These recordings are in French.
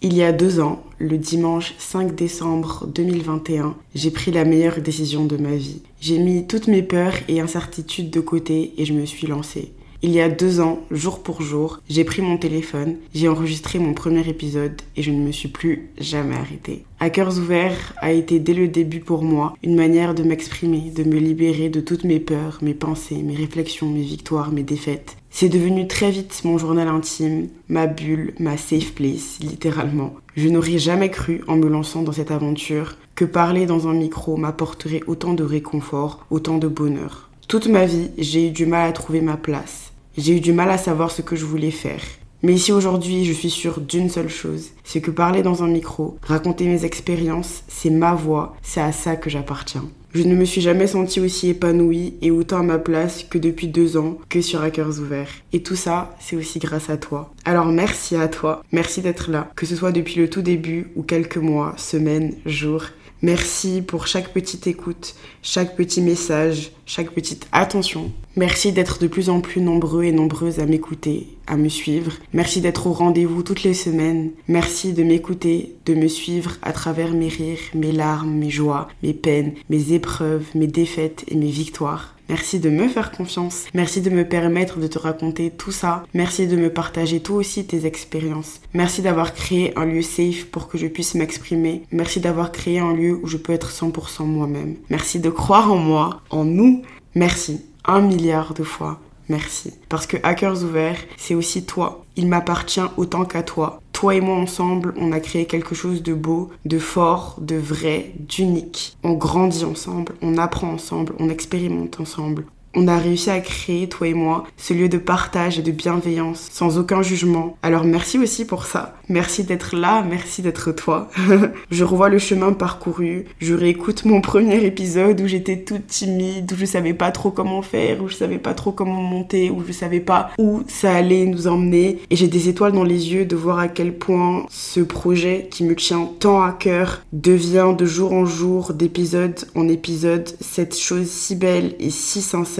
Il y a deux ans, le dimanche 5 décembre 2021, j'ai pris la meilleure décision de ma vie. J'ai mis toutes mes peurs et incertitudes de côté et je me suis lancée. Il y a deux ans, jour pour jour, j'ai pris mon téléphone, j'ai enregistré mon premier épisode et je ne me suis plus jamais arrêtée. Cœurs ouverts a été dès le début pour moi une manière de m'exprimer, de me libérer de toutes mes peurs, mes pensées, mes réflexions, mes victoires, mes défaites. C'est devenu très vite mon journal intime, ma bulle, ma safe place, littéralement. Je n'aurais jamais cru, en me lançant dans cette aventure, que parler dans un micro m'apporterait autant de réconfort, autant de bonheur. Toute ma vie, j'ai eu du mal à trouver ma place. J'ai eu du mal à savoir ce que je voulais faire. Mais ici aujourd'hui, je suis sûre d'une seule chose, c'est que parler dans un micro, raconter mes expériences, c'est ma voix, c'est à ça que j'appartiens. Je ne me suis jamais sentie aussi épanouie et autant à ma place que depuis deux ans que sur Hackers Ouverts. Et tout ça, c'est aussi grâce à toi. Alors merci à toi, merci d'être là, que ce soit depuis le tout début ou quelques mois, semaines, jours. Merci pour chaque petite écoute, chaque petit message, chaque petite attention. Merci d'être de plus en plus nombreux et nombreuses à m'écouter, à me suivre. Merci d'être au rendez-vous toutes les semaines. Merci de m'écouter, de me suivre à travers mes rires, mes larmes, mes joies, mes peines, mes épreuves, mes défaites et mes victoires. Merci de me faire confiance. Merci de me permettre de te raconter tout ça. Merci de me partager toi aussi tes expériences. Merci d'avoir créé un lieu safe pour que je puisse m'exprimer. Merci d'avoir créé un lieu où je peux être 100% moi-même. Merci de croire en moi, en nous. Merci. Un milliard de fois. Merci. Parce que Hackers Ouverts, c'est aussi toi. Il m'appartient autant qu'à toi. Toi et moi ensemble, on a créé quelque chose de beau, de fort, de vrai, d'unique. On grandit ensemble, on apprend ensemble, on expérimente ensemble. On a réussi à créer, toi et moi, ce lieu de partage et de bienveillance, sans aucun jugement. Alors merci aussi pour ça. Merci d'être là, merci d'être toi. je revois le chemin parcouru, je réécoute mon premier épisode où j'étais toute timide, où je savais pas trop comment faire, où je savais pas trop comment monter, où je savais pas où ça allait nous emmener. Et j'ai des étoiles dans les yeux de voir à quel point ce projet qui me tient tant à cœur devient de jour en jour, d'épisode en épisode, cette chose si belle et si sincère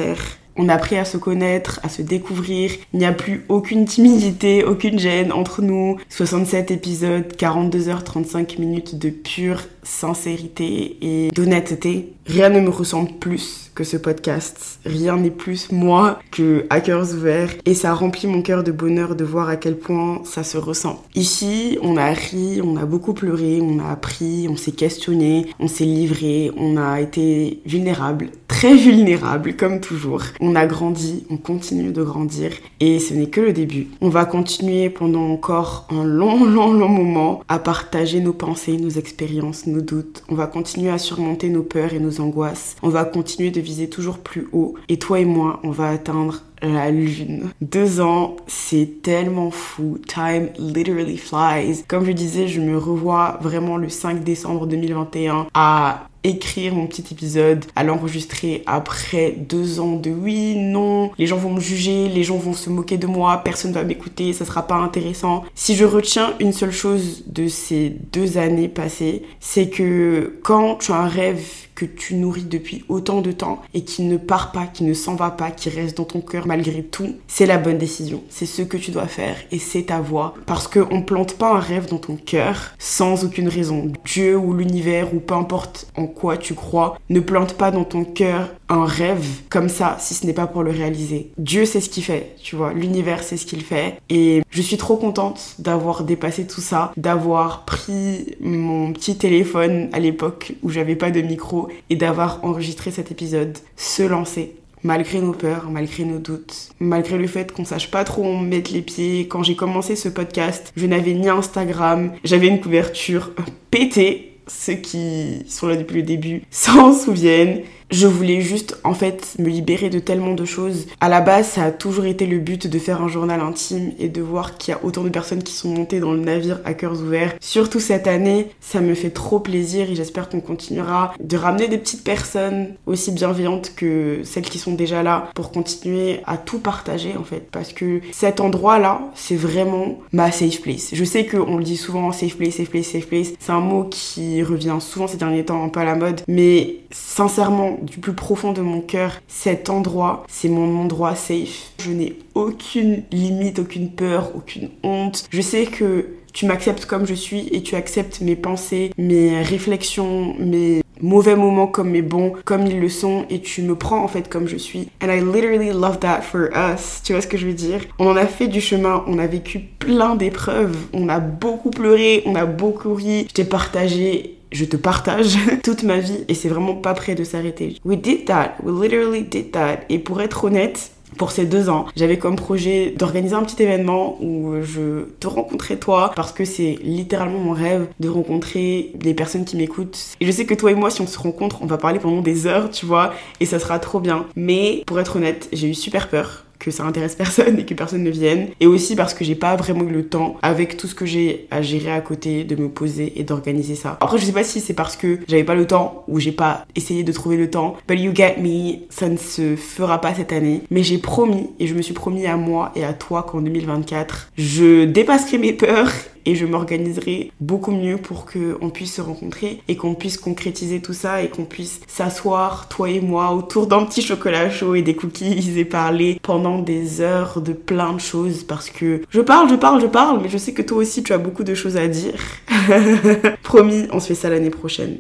on a appris à se connaître, à se découvrir. Il n'y a plus aucune timidité, aucune gêne entre nous. 67 épisodes, 42 heures 35 minutes de pure sincérité et d'honnêteté. Rien ne me ressemble plus que ce podcast. Rien n'est plus moi que Hackers Ouverts. Et ça remplit mon cœur de bonheur de voir à quel point ça se ressent. Ici, on a ri, on a beaucoup pleuré, on a appris, on s'est questionné, on s'est livré, on a été vulnérable, très vulnérable comme toujours. On a grandi, on continue de grandir et ce n'est que le début. On va continuer pendant encore un long, long, long moment à partager nos pensées, nos expériences, nos doutes. On va continuer à surmonter nos peurs et nos angoisses. On va continuer de viser toujours plus haut. Et toi et moi, on va atteindre la lune. Deux ans, c'est tellement fou. Time literally flies. Comme je disais, je me revois vraiment le 5 décembre 2021 à écrire mon petit épisode, à l'enregistrer après deux ans de oui, non, les gens vont me juger, les gens vont se moquer de moi, personne va m'écouter, ça sera pas intéressant. Si je retiens une seule chose de ces deux années passées, c'est que quand tu as un rêve que tu nourris depuis autant de temps et qui ne part pas, qui ne s'en va pas, qui reste dans ton cœur malgré tout, c'est la bonne décision. C'est ce que tu dois faire et c'est ta voix. Parce qu'on plante pas un rêve dans ton cœur sans aucune raison. Dieu ou l'univers ou peu importe en quoi tu crois ne plante pas dans ton cœur un rêve comme ça si ce n'est pas pour le réaliser. Dieu sait ce qu'il fait, tu vois. L'univers sait ce qu'il fait et je suis trop contente d'avoir dépassé tout ça, d'avoir pris mon petit téléphone à l'époque où j'avais pas de micro et d'avoir enregistré cet épisode, se lancer. Malgré nos peurs, malgré nos doutes, malgré le fait qu'on sache pas trop où mettre les pieds, quand j'ai commencé ce podcast, je n'avais ni Instagram, j'avais une couverture pétée. Ceux qui sont là depuis le début s'en souviennent. Je voulais juste en fait me libérer de tellement de choses. À la base, ça a toujours été le but de faire un journal intime et de voir qu'il y a autant de personnes qui sont montées dans le navire à cœurs ouverts. Surtout cette année, ça me fait trop plaisir et j'espère qu'on continuera de ramener des petites personnes aussi bienveillantes que celles qui sont déjà là pour continuer à tout partager en fait. Parce que cet endroit-là, c'est vraiment ma safe place. Je sais qu'on le dit souvent safe place, safe place, safe place. C'est un mot qui revient souvent ces derniers temps un peu à la mode. Mais sincèrement, du plus profond de mon cœur, cet endroit, c'est mon endroit safe. Je n'ai aucune limite, aucune peur, aucune honte. Je sais que tu m'acceptes comme je suis et tu acceptes mes pensées, mes réflexions, mes mauvais moments comme mes bons, comme ils le sont, et tu me prends en fait comme je suis. And I literally love that for us. Tu vois ce que je veux dire? On en a fait du chemin, on a vécu plein d'épreuves, on a beaucoup pleuré, on a beaucoup ri. Je t'ai partagé je te partage toute ma vie et c'est vraiment pas prêt de s'arrêter. We did that, we literally did that. Et pour être honnête, pour ces deux ans, j'avais comme projet d'organiser un petit événement où je te rencontrais toi parce que c'est littéralement mon rêve de rencontrer des personnes qui m'écoutent. Et je sais que toi et moi, si on se rencontre, on va parler pendant des heures, tu vois, et ça sera trop bien. Mais pour être honnête, j'ai eu super peur ça intéresse personne et que personne ne vienne. Et aussi parce que j'ai pas vraiment eu le temps, avec tout ce que j'ai à gérer à côté, de me poser et d'organiser ça. Après, je sais pas si c'est parce que j'avais pas le temps ou j'ai pas essayé de trouver le temps. But you get me, ça ne se fera pas cette année. Mais j'ai promis et je me suis promis à moi et à toi qu'en 2024, je dépasserai mes peurs et je m'organiserai beaucoup mieux pour qu'on puisse se rencontrer et qu'on puisse concrétiser tout ça et qu'on puisse s'asseoir, toi et moi, autour d'un petit chocolat chaud et des cookies et parler pendant des heures de plein de choses parce que je parle, je parle, je parle, mais je sais que toi aussi tu as beaucoup de choses à dire. Promis, on se fait ça l'année prochaine.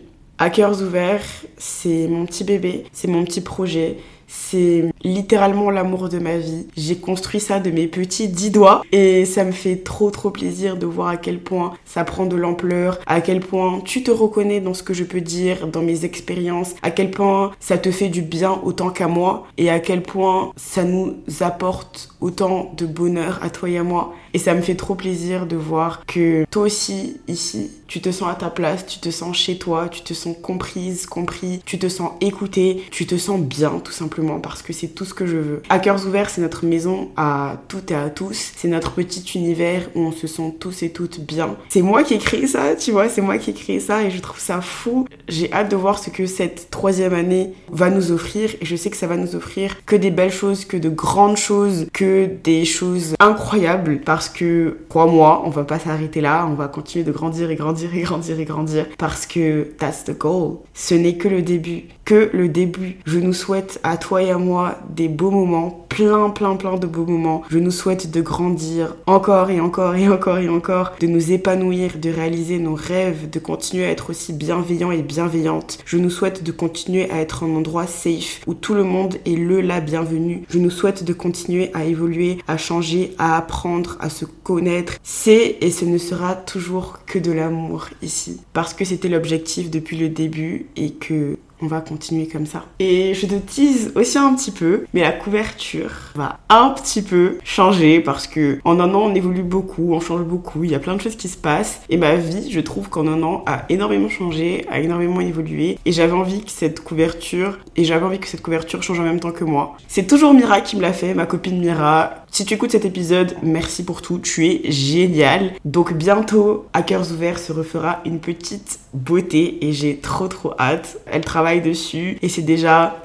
Cœurs ouverts, c'est mon petit bébé, c'est mon petit projet, c'est littéralement l'amour de ma vie. J'ai construit ça de mes petits dix doigts et ça me fait trop trop plaisir de voir à quel point ça prend de l'ampleur, à quel point tu te reconnais dans ce que je peux dire, dans mes expériences, à quel point ça te fait du bien autant qu'à moi et à quel point ça nous apporte autant de bonheur à toi et à moi. Et ça me fait trop plaisir de voir que toi aussi, ici, tu te sens à ta place, tu te sens chez toi, tu te sens comprise, compris, tu te sens écouté, tu te sens bien tout simplement parce que c'est tout ce que je veux. Cœurs ouverts, c'est notre maison à toutes et à tous. C'est notre petit univers où on se sent tous et toutes bien. C'est moi qui ai créé ça, tu vois, c'est moi qui ai créé ça et je trouve ça fou. J'ai hâte de voir ce que cette troisième année va nous offrir et je sais que ça va nous offrir que des belles choses, que de grandes choses, que des choses incroyables parce que, crois-moi, on va pas s'arrêter là, on va continuer de grandir et grandir et grandir et grandir parce que that's the goal. Ce n'est que le début, que le début. Je nous souhaite à toi et à moi des beaux moments, plein, plein, plein de beaux moments. Je nous souhaite de grandir encore et encore et encore et encore, de nous épanouir, de réaliser nos rêves, de continuer à être aussi bienveillant et bienveillante. Je nous souhaite de continuer à être un endroit safe où tout le monde est le la bienvenue. Je nous souhaite de continuer à évoluer, à changer, à apprendre, à se connaître. C'est et ce ne sera toujours que de l'amour ici. Parce que c'était l'objectif depuis le début et que on va continuer comme ça. Et je te tease aussi un petit peu, mais la couverture va un petit peu changer parce que en un an on évolue beaucoup, on change beaucoup, il y a plein de choses qui se passent et ma vie, je trouve qu'en un an a énormément changé, a énormément évolué et j'avais envie que cette couverture et j'avais envie que cette couverture change en même temps que moi. C'est toujours Mira qui me l'a fait, ma copine Mira. Si tu écoutes cet épisode, merci pour tout, tu es génial. Donc bientôt, à cœurs ouverts se refera une petite beauté et j'ai trop trop hâte. Elle travaille dessus et c'est déjà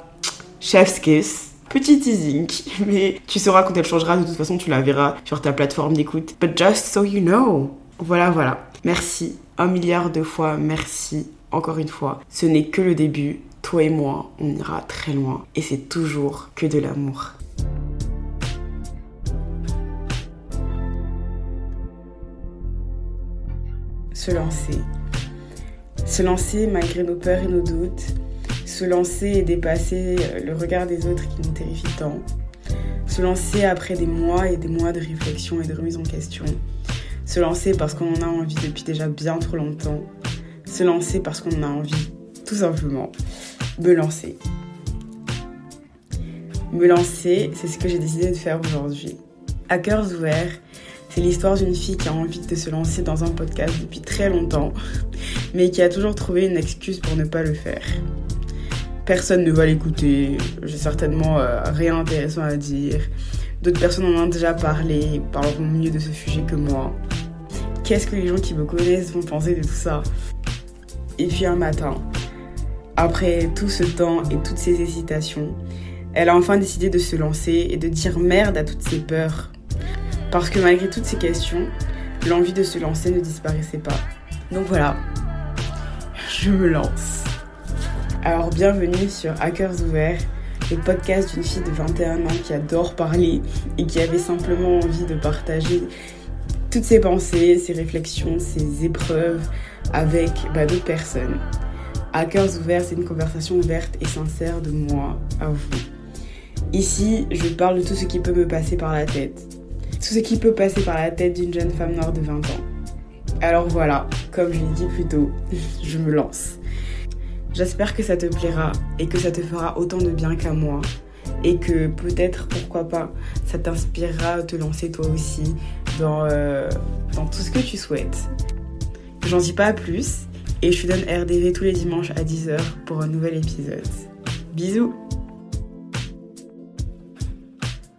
chef's kiss. Petit teasing, mais tu sauras quand elle changera, de toute façon tu la verras sur ta plateforme d'écoute. But just so you know. Voilà, voilà. Merci un milliard de fois, merci encore une fois. Ce n'est que le début. Toi et moi, on ira très loin. Et c'est toujours que de l'amour. Se lancer. Se lancer malgré nos peurs et nos doutes. Se lancer et dépasser le regard des autres qui nous terrifie tant. Se lancer après des mois et des mois de réflexion et de remise en question. Se lancer parce qu'on en a envie depuis déjà bien trop longtemps. Se lancer parce qu'on en a envie, tout simplement. Me lancer. Me lancer, c'est ce que j'ai décidé de faire aujourd'hui. À cœurs ouverts, c'est l'histoire d'une fille qui a envie de se lancer dans un podcast depuis très longtemps, mais qui a toujours trouvé une excuse pour ne pas le faire. Personne ne va l'écouter, j'ai certainement euh, rien d'intéressant à dire. D'autres personnes en ont déjà parlé, parleront mieux de ce sujet que moi. Qu'est-ce que les gens qui me connaissent vont penser de tout ça? Et puis un matin, après tout ce temps et toutes ces hésitations, elle a enfin décidé de se lancer et de dire merde à toutes ses peurs, parce que malgré toutes ces questions, l'envie de se lancer ne disparaissait pas. Donc voilà, je me lance. Alors bienvenue sur Hackers Ouverts, le podcast d'une fille de 21 ans qui adore parler et qui avait simplement envie de partager toutes ces pensées, ces réflexions, ces épreuves avec bah, d'autres personnes. Cœurs ouverts, c'est une conversation ouverte et sincère de moi à vous. Ici, je parle de tout ce qui peut me passer par la tête. Tout ce qui peut passer par la tête d'une jeune femme noire de 20 ans. Alors voilà, comme je l'ai dit plus tôt, je me lance. J'espère que ça te plaira et que ça te fera autant de bien qu'à moi. Et que peut-être, pourquoi pas, ça t'inspirera à te lancer toi aussi dans, euh, tout ce que tu souhaites. J'en dis pas plus et je te donne RDV tous les dimanches à 10h pour un nouvel épisode. Bisous